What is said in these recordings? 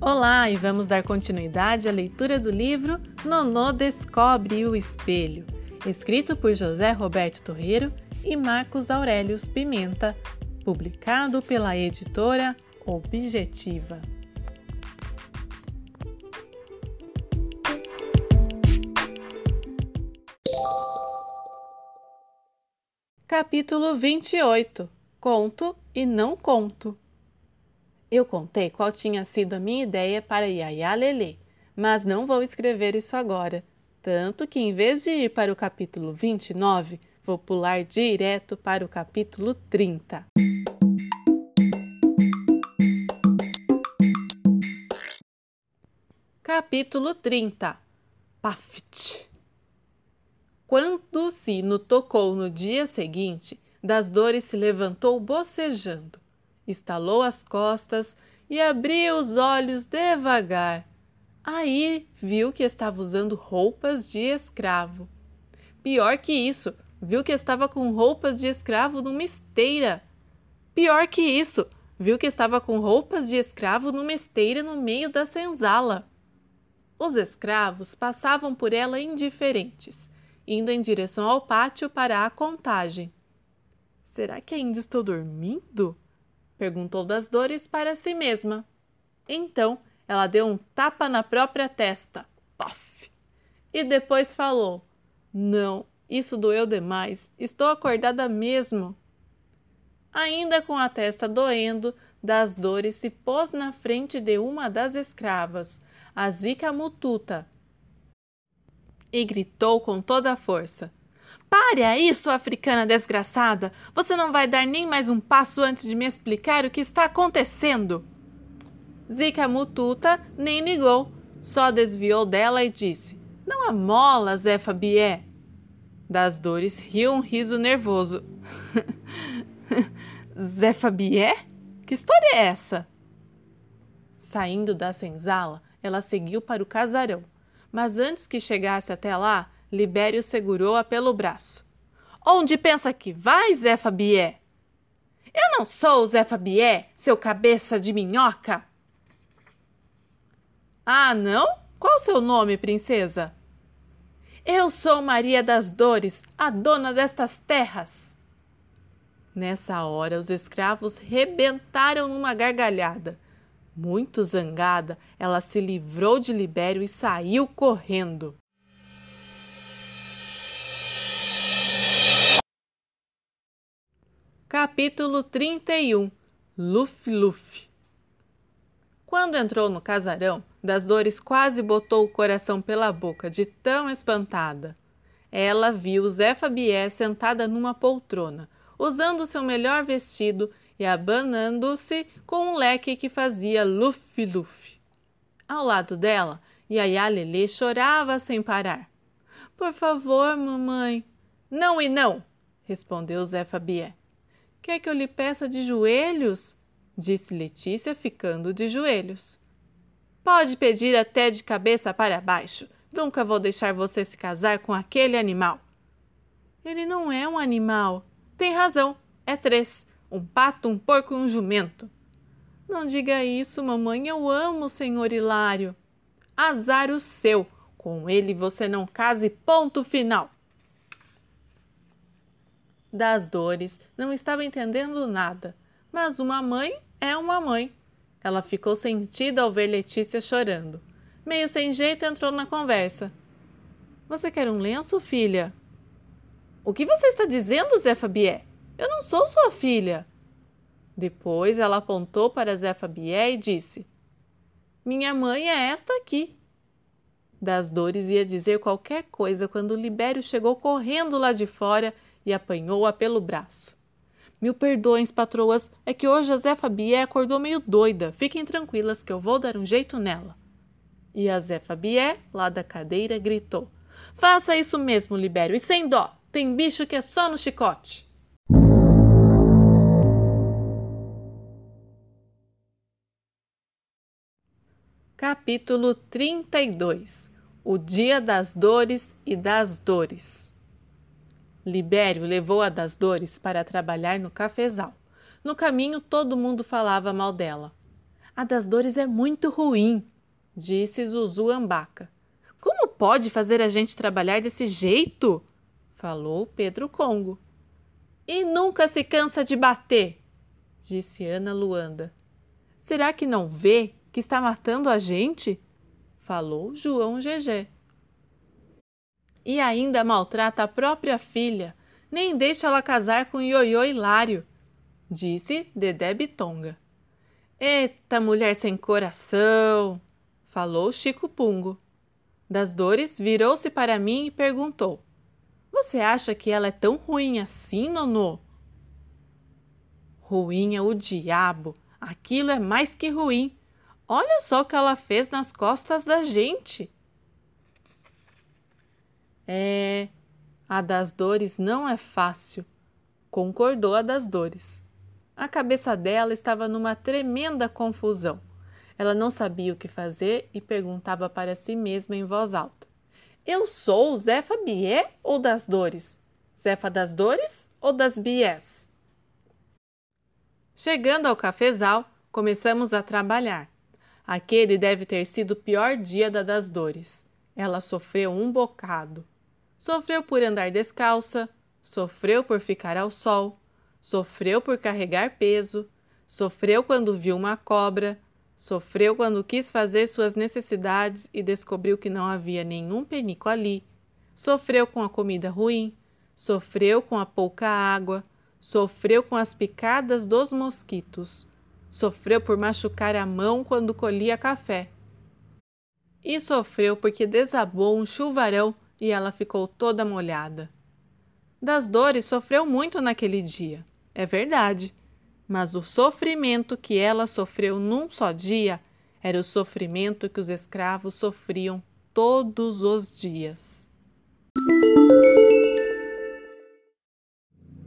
Olá, e vamos dar continuidade à leitura do livro Nonô Descobre o Espelho, escrito por José Roberto Torreiro e Marcos Aurelius Pimenta, publicado pela editora Objetiva. Capítulo 28 Conto e não conto. Eu contei qual tinha sido a minha ideia para Yaya Lelê, mas não vou escrever isso agora. Tanto que, em vez de ir para o capítulo 29, vou pular direto para o capítulo 30. Capítulo 30 Paft Quando o sino tocou no dia seguinte, das dores se levantou bocejando, estalou as costas e abriu os olhos devagar. Aí viu que estava usando roupas de escravo. Pior que isso, viu que estava com roupas de escravo numa esteira. Pior que isso, viu que estava com roupas de escravo numa esteira no meio da senzala. Os escravos passavam por ela indiferentes, indo em direção ao pátio para a contagem. Será que ainda estou dormindo? Perguntou das dores para si mesma. Então ela deu um tapa na própria testa. Pof! E depois falou: Não, isso doeu demais. Estou acordada mesmo. Ainda com a testa doendo, das dores se pôs na frente de uma das escravas, a Zica Mututa, e gritou com toda a força: Pare aí, sua africana desgraçada! Você não vai dar nem mais um passo antes de me explicar o que está acontecendo. Zica Mututa nem ligou, só desviou dela e disse: Não amola, Zé Fabié. Das dores riu um riso nervoso. Zé Fabié? Que história é essa? Saindo da senzala, ela seguiu para o casarão, mas antes que chegasse até lá, Libério segurou-a pelo braço. Onde pensa que vai, Zé Fabié? Eu não sou o Zé Fabié, seu cabeça de minhoca. Ah, não? Qual o seu nome, princesa? Eu sou Maria das Dores, a dona destas terras. Nessa hora, os escravos rebentaram numa gargalhada. Muito zangada, ela se livrou de Libério e saiu correndo. Capítulo 31 Luf Luf Quando entrou no casarão, das dores quase botou o coração pela boca de tão espantada. Ela viu Zé Fabié sentada numa poltrona, usando seu melhor vestido e abanando-se com um leque que fazia luf-luf. Ao lado dela, Yaya Lelê chorava sem parar. Por favor, mamãe. Não e não, respondeu Zé Fabié. Quer que eu lhe peça de joelhos? disse Letícia, ficando de joelhos. Pode pedir até de cabeça para baixo. Nunca vou deixar você se casar com aquele animal. Ele não é um animal. Tem razão. É três: um pato, um porco e um jumento. Não diga isso, mamãe. Eu amo o senhor Hilário. Azar o seu. Com ele você não case, ponto final das dores, não estava entendendo nada, mas uma mãe é uma mãe. Ela ficou sentida ao ver Letícia chorando. Meio sem jeito entrou na conversa. Você quer um lenço, filha? O que você está dizendo, Zé Fabié? Eu não sou sua filha. Depois ela apontou para Zé Fabié e disse: Minha mãe é esta aqui. Das dores ia dizer qualquer coisa quando Libério chegou correndo lá de fora e apanhou-a pelo braço. Mil perdões, patroas, é que hoje a Zé Fabié acordou meio doida. Fiquem tranquilas que eu vou dar um jeito nela. E a Zé Fabié, lá da cadeira, gritou: Faça isso mesmo, Libério, e sem dó. Tem bicho que é só no chicote. Capítulo 32 O Dia das Dores e das Dores Libério levou a das dores para trabalhar no cafezal. No caminho, todo mundo falava mal dela. A das dores é muito ruim, disse Zuzu Ambaca. Como pode fazer a gente trabalhar desse jeito? falou Pedro Congo. E nunca se cansa de bater, disse Ana Luanda. Será que não vê que está matando a gente? falou João Gegé. E ainda maltrata a própria filha, nem deixa ela casar com Ioiô Hilário, disse Dedé Bitonga. Eita, mulher sem coração! falou Chico Pungo. Das Dores virou-se para mim e perguntou: Você acha que ela é tão ruim assim, Nonô? Ruim é o diabo. Aquilo é mais que ruim. Olha só o que ela fez nas costas da gente. É, a das dores não é fácil, concordou a das dores. A cabeça dela estava numa tremenda confusão. Ela não sabia o que fazer e perguntava para si mesma em voz alta: Eu sou Zefa Bié ou das dores? Zefa das dores ou das biés? Chegando ao cafezal, começamos a trabalhar. Aquele deve ter sido o pior dia da das dores. Ela sofreu um bocado. Sofreu por andar descalça, sofreu por ficar ao sol, sofreu por carregar peso, sofreu quando viu uma cobra, Sofreu quando quis fazer suas necessidades e descobriu que não havia nenhum penico ali. Sofreu com a comida ruim. Sofreu com a pouca água. Sofreu com as picadas dos mosquitos. Sofreu por machucar a mão quando colhia café. E sofreu porque desabou um chuvarão e ela ficou toda molhada. Das dores sofreu muito naquele dia, é verdade mas o sofrimento que ela sofreu num só dia era o sofrimento que os escravos sofriam todos os dias.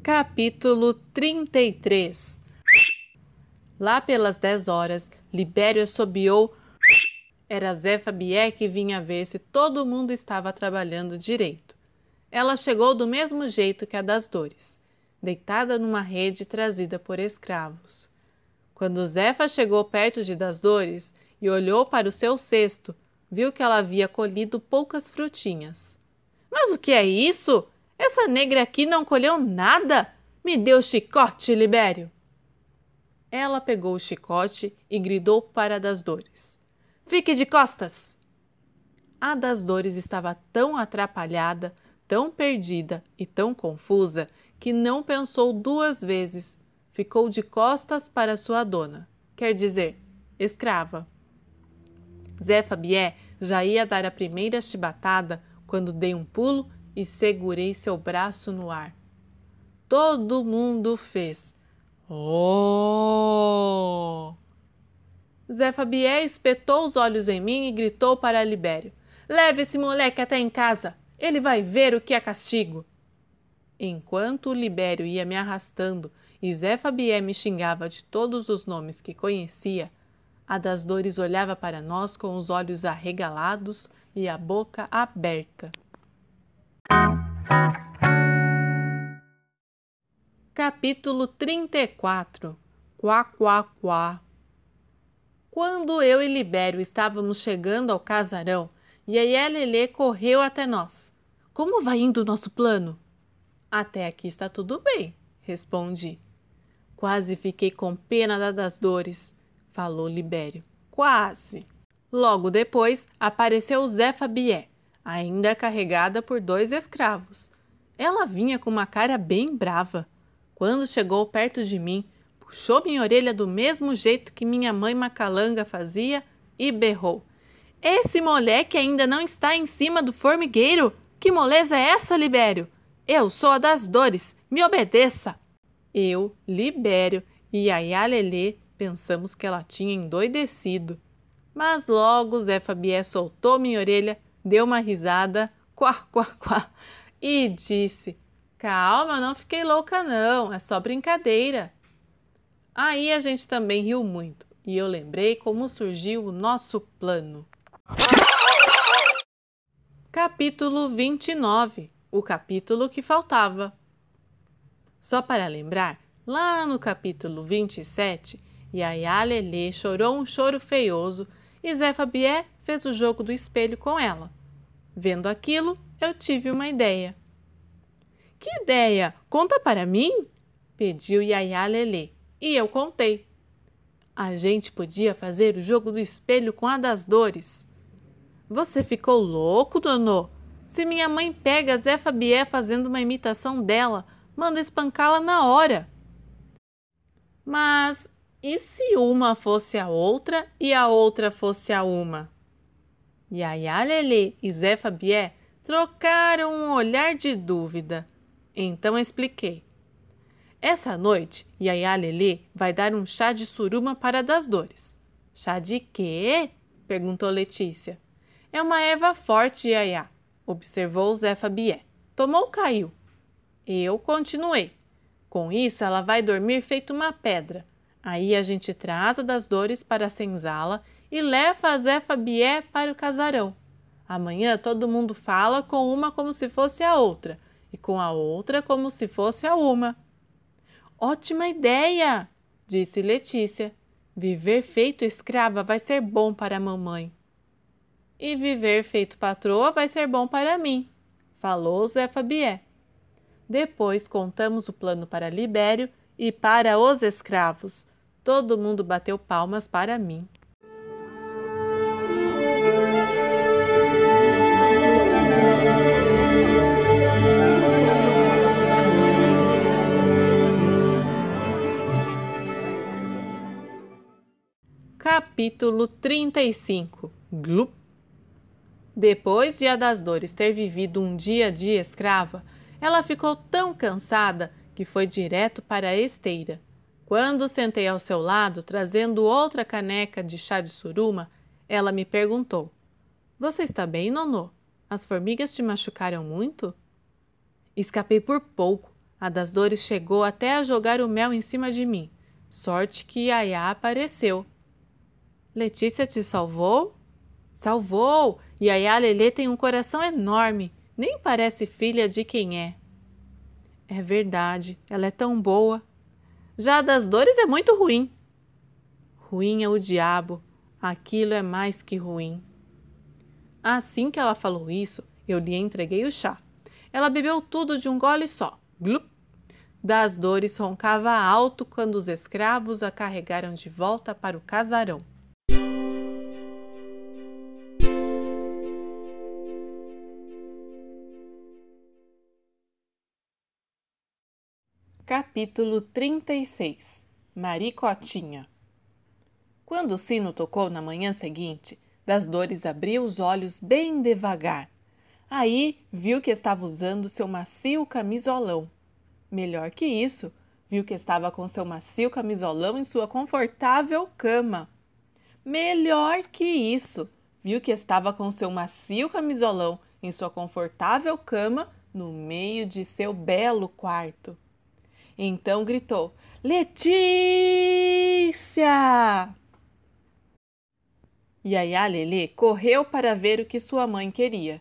Capítulo 33 Lá pelas dez horas, Libério assobiou. Era Zé Fabié que vinha ver se todo mundo estava trabalhando direito. Ela chegou do mesmo jeito que a das dores deitada numa rede trazida por escravos. Quando Zefa chegou perto de Das Dores e olhou para o seu cesto, viu que ela havia colhido poucas frutinhas. Mas o que é isso? Essa negra aqui não colheu nada! Me deu o chicote, Libério! Ela pegou o chicote e gridou para Das Dores: Fique de costas! A Das Dores estava tão atrapalhada, tão perdida e tão confusa que não pensou duas vezes, ficou de costas para sua dona, quer dizer, escrava. Zé Fabié já ia dar a primeira chibatada quando dei um pulo e segurei seu braço no ar. Todo mundo fez. Oh! Zé Fabié espetou os olhos em mim e gritou para Libério: Leve esse moleque até em casa. Ele vai ver o que é castigo. Enquanto Libério ia me arrastando e Zé Fabié me xingava de todos os nomes que conhecia, a das dores olhava para nós com os olhos arregalados e a boca aberta. Capítulo 34 Quá, quá, quá Quando eu e Libério estávamos chegando ao casarão, Yaya Lelê correu até nós. Como vai indo o nosso plano? Até aqui está tudo bem, respondi. Quase fiquei com pena das dores, falou Libério. Quase. Logo depois apareceu Zé Fabié, ainda carregada por dois escravos. Ela vinha com uma cara bem brava. Quando chegou perto de mim, puxou minha orelha do mesmo jeito que minha mãe Macalanga fazia e berrou: Esse moleque ainda não está em cima do formigueiro? Que moleza é essa, Libério? Eu sou a das dores, me obedeça! Eu, Libério e Yaya Lelê pensamos que ela tinha endoidecido. Mas logo Zé Fabié soltou minha orelha, deu uma risada, quá, quá, quá, e disse: Calma, não fiquei louca, não, é só brincadeira. Aí a gente também riu muito e eu lembrei como surgiu o nosso plano. Capítulo 29 o capítulo que faltava. Só para lembrar, lá no capítulo 27, Yaya Lelê chorou um choro feioso e Zé Fabié fez o jogo do espelho com ela. Vendo aquilo, eu tive uma ideia. Que ideia? Conta para mim? pediu Yaya Lelê, e eu contei. A gente podia fazer o jogo do espelho com a das dores. Você ficou louco, Donô? Se minha mãe pega Zé Fabié fazendo uma imitação dela, manda espancá-la na hora. Mas e se uma fosse a outra e a outra fosse a uma? Yaya Lelê e Zé Fabié trocaram um olhar de dúvida. Então expliquei. Essa noite, Yaya Lelê vai dar um chá de suruma para das dores. Chá de quê? perguntou Letícia. É uma erva forte, Yaya, observou Zé Fabié. Tomou, caiu. Eu continuei. Com isso, ela vai dormir feito uma pedra Aí a gente traz a das dores para a senzala e leva a Zé Fabié para o casarão. Amanhã todo mundo fala com uma como se fosse a outra e com a outra como se fosse a uma. Ótima ideia, disse Letícia. Viver feito escrava vai ser bom para a mamãe. E viver feito patroa vai ser bom para mim, falou Zé Fabié. Depois contamos o plano para Libério e para os escravos, Todo mundo bateu palmas para mim. Capítulo 35 Glup Depois de a das Dores ter vivido um dia de escrava, ela ficou tão cansada que foi direto para a esteira quando sentei ao seu lado, trazendo outra caneca de chá de suruma, ela me perguntou: Você está bem, Nonô? As formigas te machucaram muito? Escapei por pouco. A das dores chegou até a jogar o mel em cima de mim. Sorte que Yaya apareceu. Letícia te salvou? Salvou! Yaya Lelê tem um coração enorme. Nem parece filha de quem é. É verdade, ela é tão boa. Já a das dores é muito ruim. Ruim é o diabo, aquilo é mais que ruim. Assim que ela falou isso, eu lhe entreguei o chá. Ela bebeu tudo de um gole só. Glup! Das dores roncava alto quando os escravos a carregaram de volta para o casarão. Capítulo 36 Maricotinha Quando o sino tocou na manhã seguinte, das dores abriu os olhos bem devagar. Aí viu que estava usando seu macio camisolão. Melhor que isso, viu que estava com seu macio camisolão em sua confortável cama. Melhor que isso, viu que estava com seu macio camisolão em sua confortável cama no meio de seu belo quarto. Então gritou: Letícia! Yaya Lelê correu para ver o que sua mãe queria.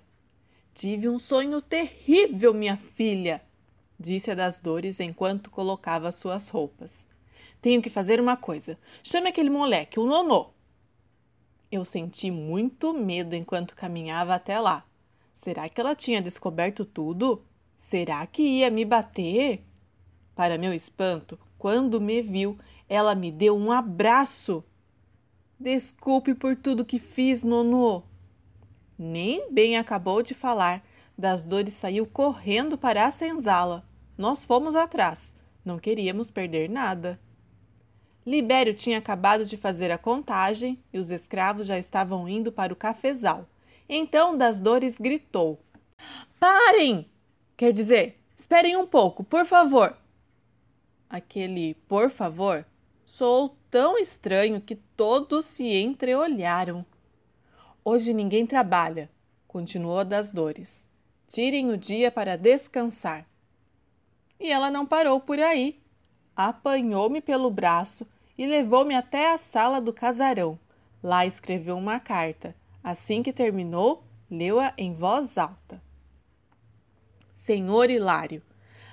Tive um sonho terrível, minha filha, disse a das dores enquanto colocava suas roupas. Tenho que fazer uma coisa. Chame aquele moleque, o Nonô. Eu senti muito medo enquanto caminhava até lá. Será que ela tinha descoberto tudo? Será que ia me bater? Para meu espanto, quando me viu, ela me deu um abraço. Desculpe por tudo que fiz, Nonô. Nem bem acabou de falar, das dores saiu correndo para a senzala. Nós fomos atrás, não queríamos perder nada. Libério tinha acabado de fazer a contagem e os escravos já estavam indo para o cafezal. Então das dores gritou: Parem! Quer dizer, esperem um pouco, por favor aquele por favor soou tão estranho que todos se entreolharam. Hoje ninguém trabalha, continuou das dores. Tirem o dia para descansar. E ela não parou por aí. Apanhou-me pelo braço e levou-me até a sala do casarão. Lá escreveu uma carta. Assim que terminou, leu-a em voz alta. Senhor Hilário,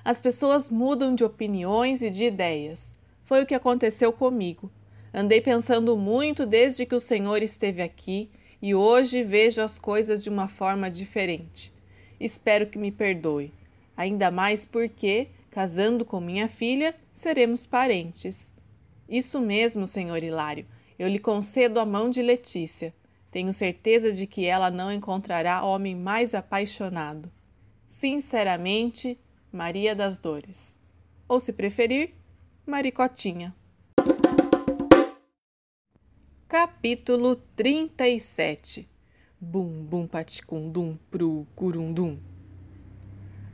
as pessoas mudam de opiniões e de ideias. Foi o que aconteceu comigo. Andei pensando muito desde que o Senhor esteve aqui e hoje vejo as coisas de uma forma diferente. Espero que me perdoe, ainda mais porque, casando com minha filha, seremos parentes. Isso mesmo, senhor Hilário, eu lhe concedo a mão de Letícia. Tenho certeza de que ela não encontrará homem mais apaixonado. Sinceramente, Maria das Dores. Ou, se preferir, Maricotinha. Capítulo 37 Bum bum paticundum pro curundum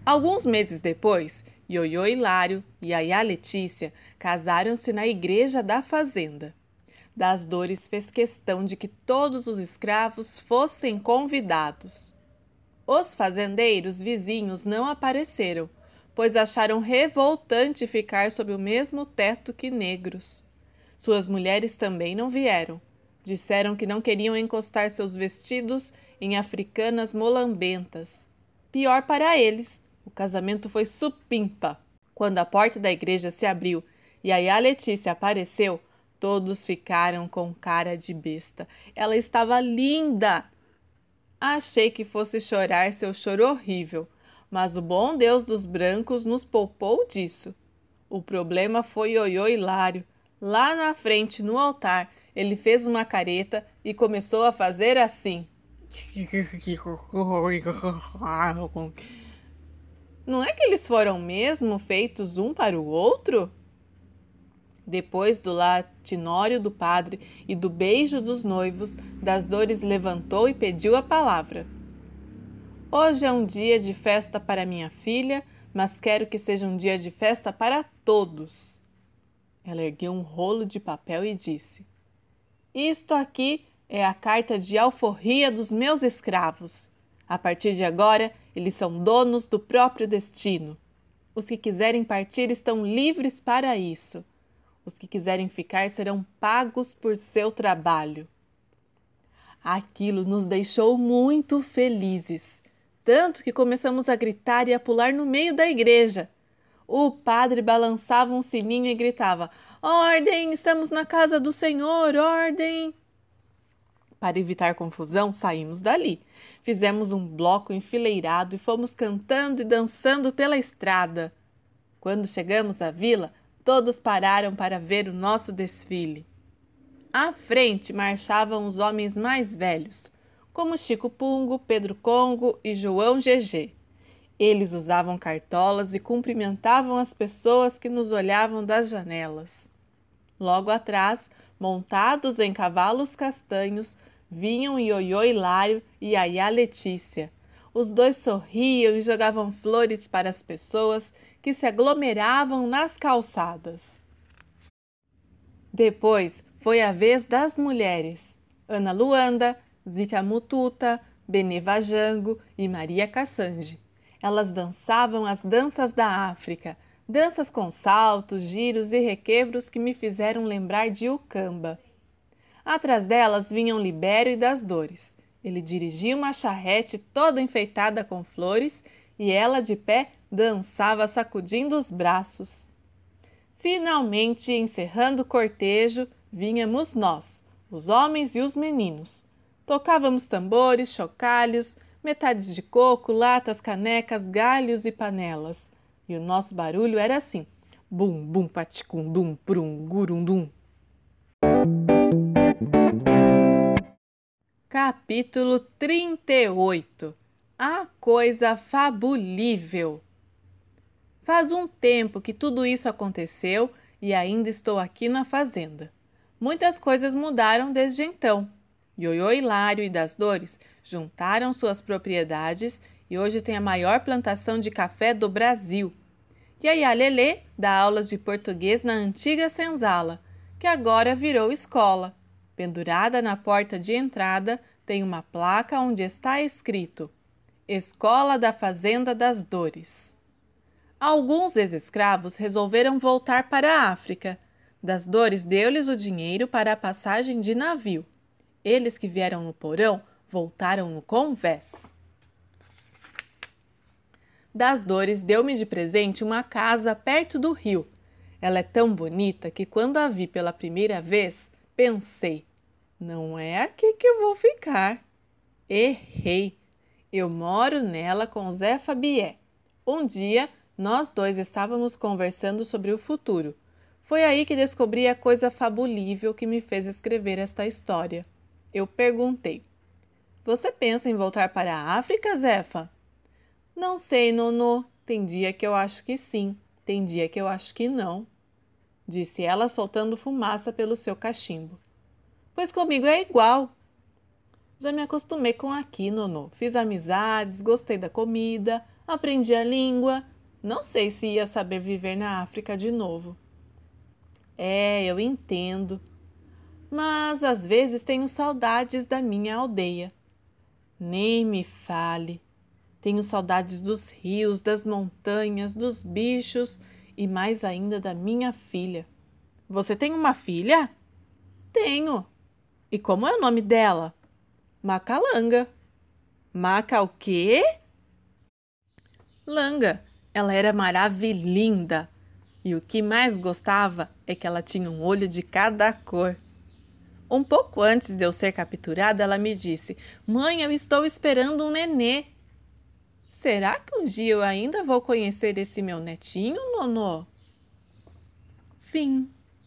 Alguns meses depois, Ioiô Hilário e Yaya Letícia casaram-se na igreja da fazenda. Das Dores fez questão de que todos os escravos fossem convidados. Os fazendeiros vizinhos não apareceram, pois acharam revoltante ficar sob o mesmo teto que negros. Suas mulheres também não vieram. Disseram que não queriam encostar seus vestidos em africanas molambentas. Pior para eles, o casamento foi supimpa. Quando a porta da igreja se abriu e a Letícia apareceu, todos ficaram com cara de besta. Ela estava linda! Achei que fosse chorar seu choro horrível, mas o bom Deus dos brancos nos poupou disso. O problema foi Ioiô Hilário, Lá na frente, no altar, ele fez uma careta e começou a fazer assim. Não é que eles foram mesmo feitos um para o outro? Depois do latinório do padre e do beijo dos noivos, das dores levantou e pediu a palavra. Hoje é um dia de festa para minha filha, mas quero que seja um dia de festa para todos. Ela ergueu um rolo de papel e disse: Isto aqui é a carta de alforria dos meus escravos. A partir de agora, eles são donos do próprio destino. Os que quiserem partir estão livres para isso. Os que quiserem ficar serão pagos por seu trabalho. Aquilo nos deixou muito felizes, tanto que começamos a gritar e a pular no meio da igreja. O padre balançava um sininho e gritava: Ordem, estamos na casa do Senhor, ordem! Para evitar confusão, saímos dali. Fizemos um bloco enfileirado e fomos cantando e dançando pela estrada. Quando chegamos à vila, todos pararam para ver o nosso desfile. À frente marchavam os homens mais velhos, como Chico Pungo, Pedro Congo e João GG. Eles usavam cartolas e cumprimentavam as pessoas que nos olhavam das janelas. Logo atrás, montados em cavalos castanhos, vinham Ioiô Hilário e Ayá Letícia. Os dois sorriam e jogavam flores para as pessoas que se aglomeravam nas calçadas. Depois foi a vez das mulheres. Ana Luanda, Zica Mututa, Beneva Jango e Maria Cassange. Elas dançavam as danças da África, danças com saltos, giros e requebros que me fizeram lembrar de Ucamba. Atrás delas vinham Libério e das Dores. Ele dirigia uma charrete toda enfeitada com flores e ela de pé dançava sacudindo os braços. Finalmente, encerrando o cortejo, vínhamos nós, os homens e os meninos. Tocávamos tambores, chocalhos, metades de coco, latas, canecas, galhos e panelas. E o nosso barulho era assim: bum, bum, paticundum, prum, gurundum. Capítulo 38 A coisa fabulível. Faz um tempo que tudo isso aconteceu e ainda estou aqui na fazenda. Muitas coisas mudaram desde então. Ioiô Hilário e das Dores juntaram suas propriedades e hoje tem a maior plantação de café do Brasil. E a Yalelê dá aulas de português na antiga senzala, que agora virou escola. Pendurada na porta de entrada tem uma placa onde está escrito Escola da Fazenda das Dores. Alguns ex-escravos resolveram voltar para a África. Das Dores deu-lhes o dinheiro para a passagem de navio. Eles que vieram no porão voltaram no convés. Das Dores deu-me de presente uma casa perto do rio. Ela é tão bonita que quando a vi pela primeira vez, pensei: não é aqui que eu vou ficar. Errei. Eu moro nela com Zé Fabié. Um dia, nós dois estávamos conversando sobre o futuro. Foi aí que descobri a coisa fabulível que me fez escrever esta história. Eu perguntei: Você pensa em voltar para a África, Zefa? Não sei, Nono. Tem dia que eu acho que sim, tem dia que eu acho que não, disse ela soltando fumaça pelo seu cachimbo. Pois comigo é igual. Já me acostumei com aqui, Nono. Fiz amizades, gostei da comida, aprendi a língua. Não sei se ia saber viver na África de novo. É, eu entendo. Mas às vezes tenho saudades da minha aldeia. Nem me fale. Tenho saudades dos rios, das montanhas, dos bichos e mais ainda da minha filha. Você tem uma filha? Tenho. E como é o nome dela? Macalanga. Maca o quê? Langa. Ela era maravilhinda. E o que mais gostava é que ela tinha um olho de cada cor. Um pouco antes de eu ser capturada, ela me disse: Mãe, eu estou esperando um nenê. Será que um dia eu ainda vou conhecer esse meu netinho, Nonô? Fim.